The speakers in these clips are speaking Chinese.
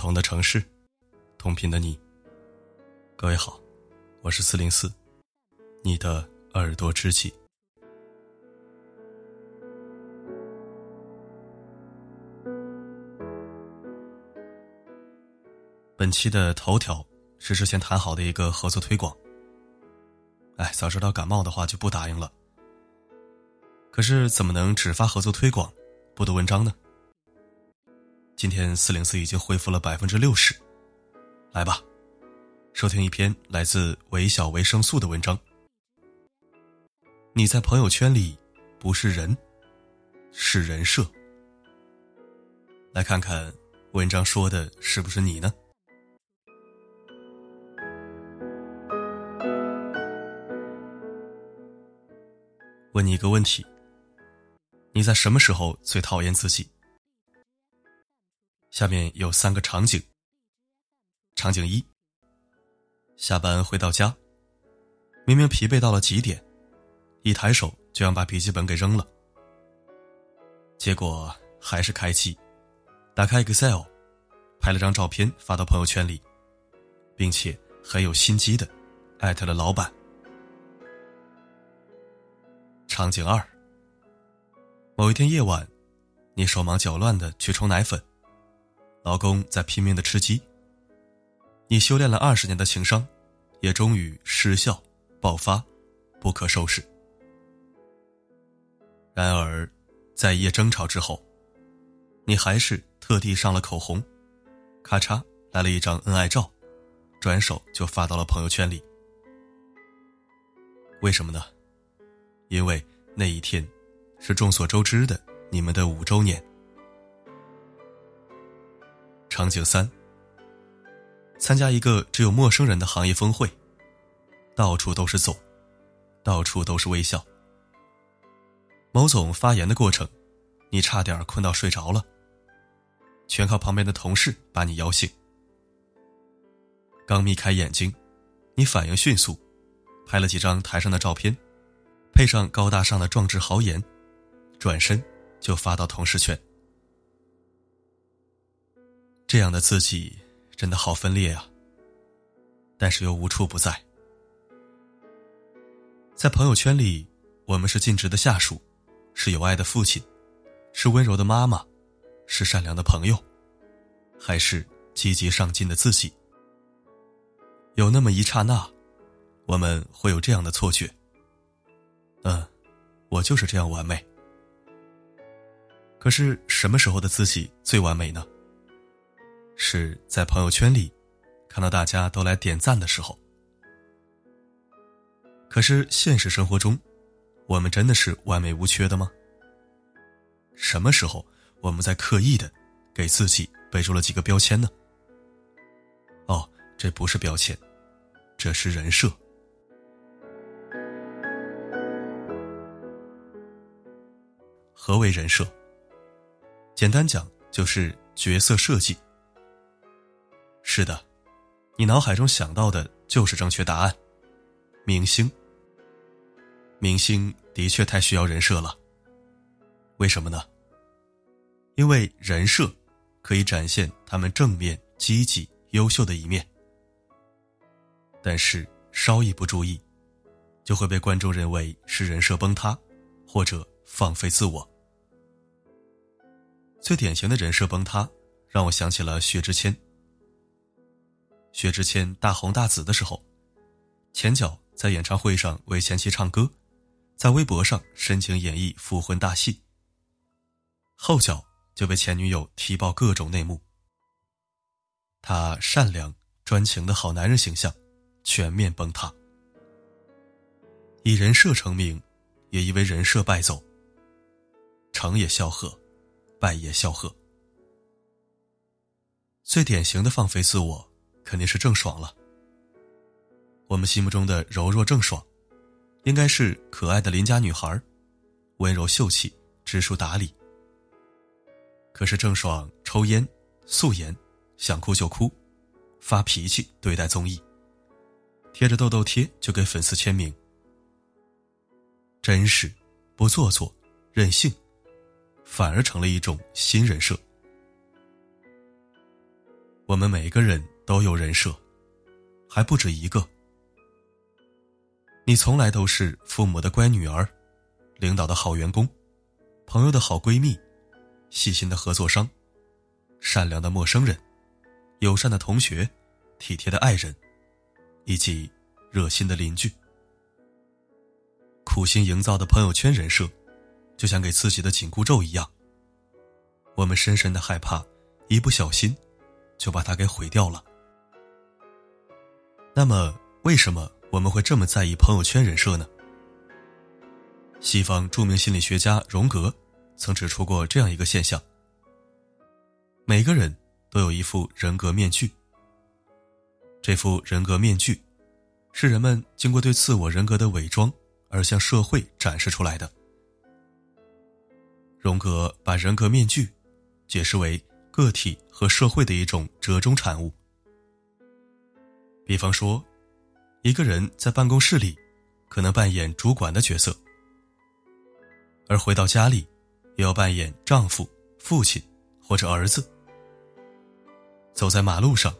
同的城市，同频的你。各位好，我是四零四，你的耳朵知己。本期的头条是之前谈好的一个合作推广。哎，早知道感冒的话就不答应了。可是怎么能只发合作推广，不读文章呢？今天四零四已经恢复了百分之六十，来吧，收听一篇来自微小维生素的文章。你在朋友圈里不是人，是人设。来看看文章说的是不是你呢？问你一个问题：你在什么时候最讨厌自己？下面有三个场景。场景一：下班回到家，明明疲惫到了极点，一抬手就要把笔记本给扔了，结果还是开机，打开 Excel，拍了张照片发到朋友圈里，并且很有心机的艾特了老板。场景二：某一天夜晚，你手忙脚乱的去冲奶粉。老公在拼命的吃鸡。你修炼了二十年的情商，也终于失效、爆发，不可收拾。然而，在一夜争吵之后，你还是特地上了口红，咔嚓来了一张恩爱照，转手就发到了朋友圈里。为什么呢？因为那一天，是众所周知的你们的五周年。场景三：参加一个只有陌生人的行业峰会，到处都是总，到处都是微笑。某总发言的过程，你差点困到睡着了，全靠旁边的同事把你摇醒。刚眯开眼睛，你反应迅速，拍了几张台上的照片，配上高大上的壮志豪言，转身就发到同事圈。这样的自己真的好分裂啊，但是又无处不在。在朋友圈里，我们是尽职的下属，是有爱的父亲，是温柔的妈妈，是善良的朋友，还是积极上进的自己？有那么一刹那，我们会有这样的错觉：嗯，我就是这样完美。可是什么时候的自己最完美呢？是在朋友圈里，看到大家都来点赞的时候。可是现实生活中，我们真的是完美无缺的吗？什么时候我们在刻意的给自己备注了几个标签呢？哦，这不是标签，这是人设。何为人设？简单讲就是角色设计。是的，你脑海中想到的就是正确答案。明星，明星的确太需要人设了。为什么呢？因为人设可以展现他们正面、积极、优秀的一面。但是稍一不注意，就会被观众认为是人设崩塌，或者放飞自我。最典型的人设崩塌，让我想起了薛之谦。薛之谦大红大紫的时候，前脚在演唱会上为前妻唱歌，在微博上深情演绎复婚大戏。后脚就被前女友踢爆各种内幕。他善良专情的好男人形象全面崩塌，以人设成名，也因为人设败走。成也萧何，败也萧何。最典型的放飞自我。肯定是郑爽了。我们心目中的柔弱郑爽，应该是可爱的邻家女孩，温柔秀气，知书达理。可是郑爽抽烟、素颜，想哭就哭，发脾气对待综艺，贴着痘痘贴就给粉丝签名，真实，不做作，任性，反而成了一种新人设。我们每一个人都有人设，还不止一个。你从来都是父母的乖女儿，领导的好员工，朋友的好闺蜜，细心的合作商，善良的陌生人，友善的同学，体贴的爱人，以及热心的邻居。苦心营造的朋友圈人设，就像给自己的紧箍咒一样。我们深深的害怕，一不小心，就把它给毁掉了。那么，为什么我们会这么在意朋友圈人设呢？西方著名心理学家荣格曾指出过这样一个现象：每个人都有一副人格面具。这副人格面具，是人们经过对自我人格的伪装而向社会展示出来的。荣格把人格面具。解释为个体和社会的一种折中产物。比方说，一个人在办公室里可能扮演主管的角色，而回到家里又要扮演丈夫、父亲或者儿子。走在马路上，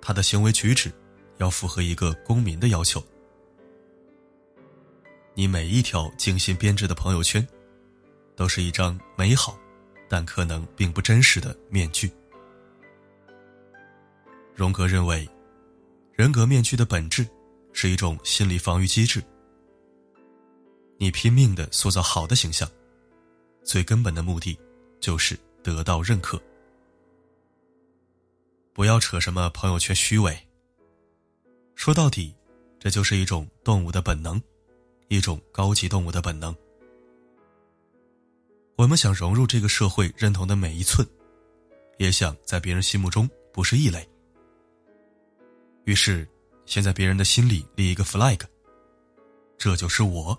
他的行为举止要符合一个公民的要求。你每一条精心编制的朋友圈，都是一张美好。但可能并不真实的面具。荣格认为，人格面具的本质是一种心理防御机制。你拼命的塑造好的形象，最根本的目的就是得到认可。不要扯什么朋友圈虚伪。说到底，这就是一种动物的本能，一种高级动物的本能。我们想融入这个社会认同的每一寸，也想在别人心目中不是异类。于是，先在别人的心里立一个 flag，这就是我，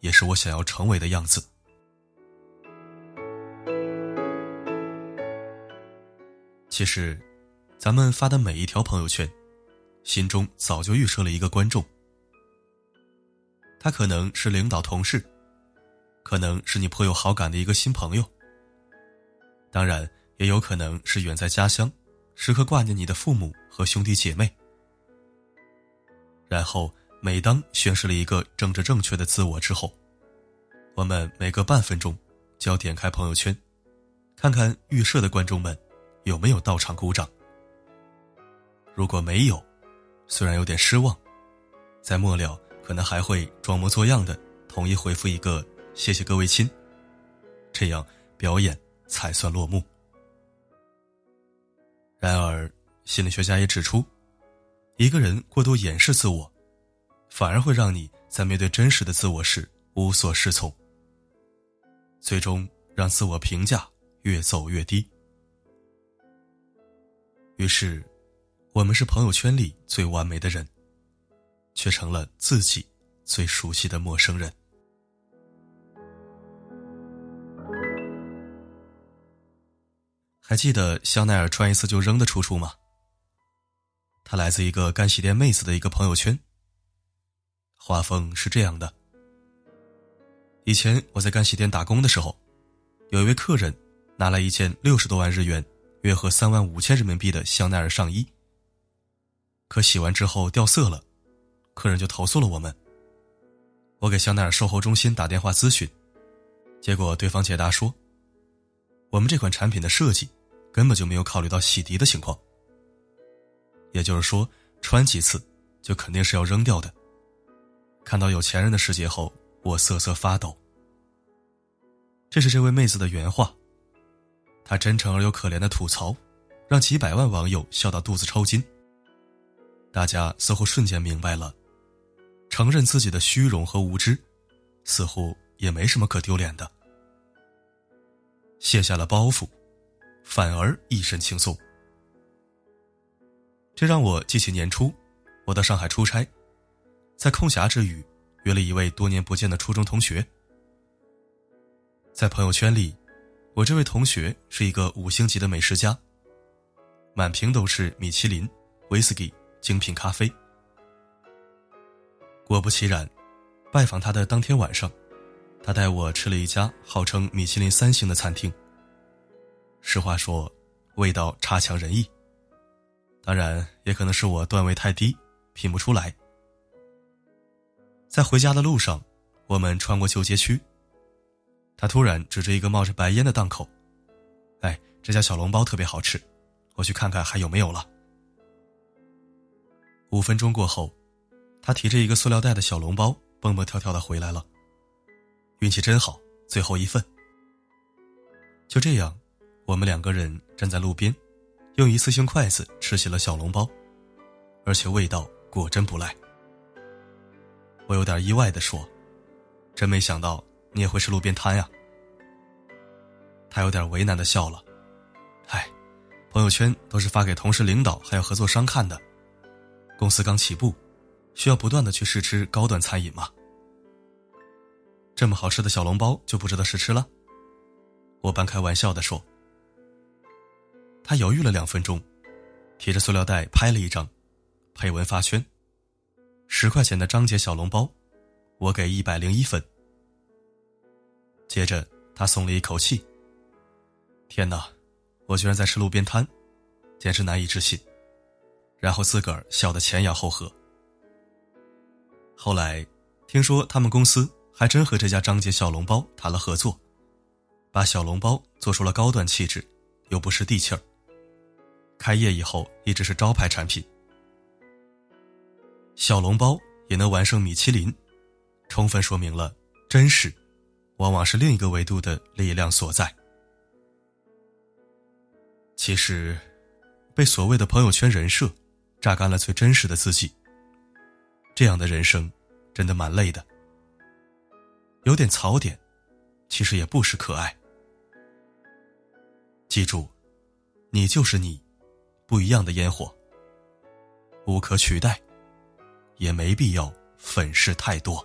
也是我想要成为的样子。其实，咱们发的每一条朋友圈，心中早就预设了一个观众，他可能是领导、同事。可能是你颇有好感的一个新朋友，当然也有可能是远在家乡，时刻挂念你的父母和兄弟姐妹。然后，每当宣示了一个政治正确的自我之后，我们每隔半分钟就要点开朋友圈，看看预设的观众们有没有到场鼓掌。如果没有，虽然有点失望，在末了可能还会装模作样的统一回复一个。谢谢各位亲，这样表演才算落幕。然而，心理学家也指出，一个人过度掩饰自我，反而会让你在面对真实的自我时无所适从，最终让自我评价越走越低。于是，我们是朋友圈里最完美的人，却成了自己最熟悉的陌生人。还记得香奈儿穿一次就扔的出处吗？它来自一个干洗店妹子的一个朋友圈。画风是这样的：以前我在干洗店打工的时候，有一位客人拿来一件六十多万日元（约合三万五千人民币）的香奈儿上衣，可洗完之后掉色了，客人就投诉了我们。我给香奈儿售后中心打电话咨询，结果对方解答说：“我们这款产品的设计。”根本就没有考虑到洗涤的情况，也就是说，穿几次就肯定是要扔掉的。看到有钱人的世界后，我瑟瑟发抖。这是这位妹子的原话，她真诚而又可怜的吐槽，让几百万网友笑到肚子抽筋。大家似乎瞬间明白了，承认自己的虚荣和无知，似乎也没什么可丢脸的。卸下了包袱。反而一身轻松，这让我记起年初，我到上海出差，在空暇之余，约了一位多年不见的初中同学。在朋友圈里，我这位同学是一个五星级的美食家，满屏都是米其林、威士忌、精品咖啡。果不其然，拜访他的当天晚上，他带我吃了一家号称米其林三星的餐厅。实话说，味道差强人意，当然，也可能是我段位太低，品不出来。在回家的路上，我们穿过旧街区。他突然指着一个冒着白烟的档口：“哎，这家小笼包特别好吃，我去看看还有没有了。”五分钟过后，他提着一个塑料袋的小笼包，蹦蹦跳跳的回来了。运气真好，最后一份。就这样，我们两个人站在路边，用一次性筷子吃起了小笼包，而且味道果真不赖。我有点意外的说：“真没想到。”你也会吃路边摊呀？他有点为难的笑了，唉，朋友圈都是发给同事、领导还有合作商看的，公司刚起步，需要不断的去试吃高端餐饮嘛。这么好吃的小笼包就不值得试吃了？我半开玩笑的说。他犹豫了两分钟，提着塑料袋拍了一张，配文发圈：十块钱的张姐小笼包，我给一百零一分。接着，他松了一口气。天哪，我居然在吃路边摊，简直难以置信。然后自个儿笑得前仰后合。后来，听说他们公司还真和这家张姐小笼包谈了合作，把小笼包做出了高端气质，又不失地气儿。开业以后一直是招牌产品。小笼包也能完胜米其林，充分说明了真实。往往是另一个维度的力量所在。其实，被所谓的朋友圈人设榨干了最真实的自己。这样的人生，真的蛮累的。有点槽点，其实也不失可爱。记住，你就是你，不一样的烟火，无可取代，也没必要粉饰太多。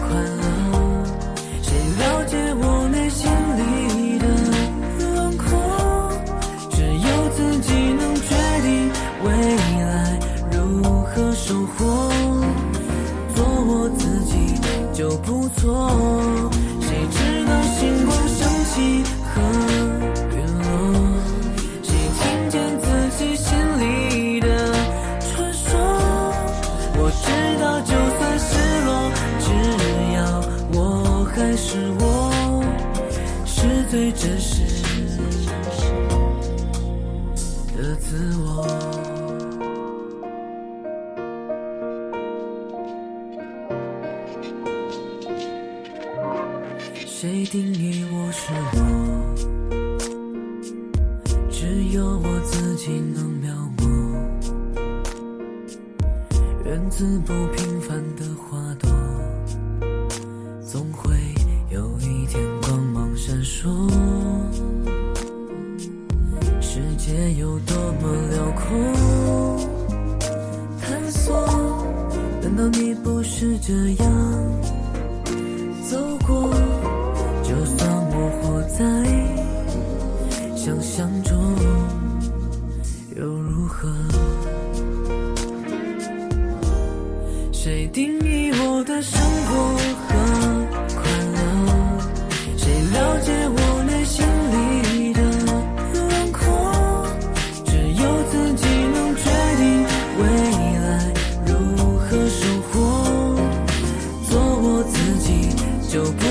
快乐，谁了解我内心里的轮廓？只有自己能决定未来如何收获。做我自己就不错，谁定义我是我？只有我自己能描摹。源自不平凡的花朵，总会有一天。光芒闪烁，世界有多么辽阔，探索，难道你不是这样走过？在想象中又如何？谁定义我的生活和快乐？谁了解我内心里的轮廓？只有自己能决定未来如何生活。做我自己就。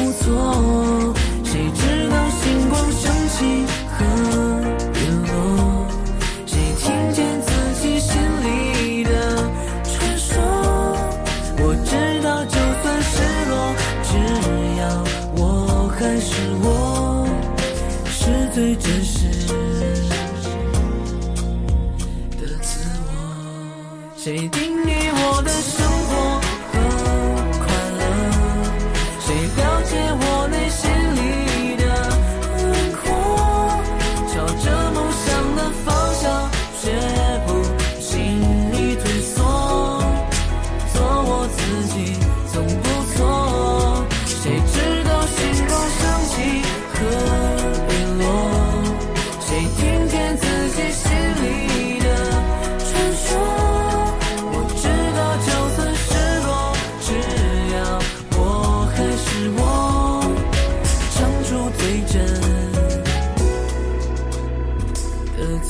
最真实。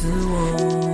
自我。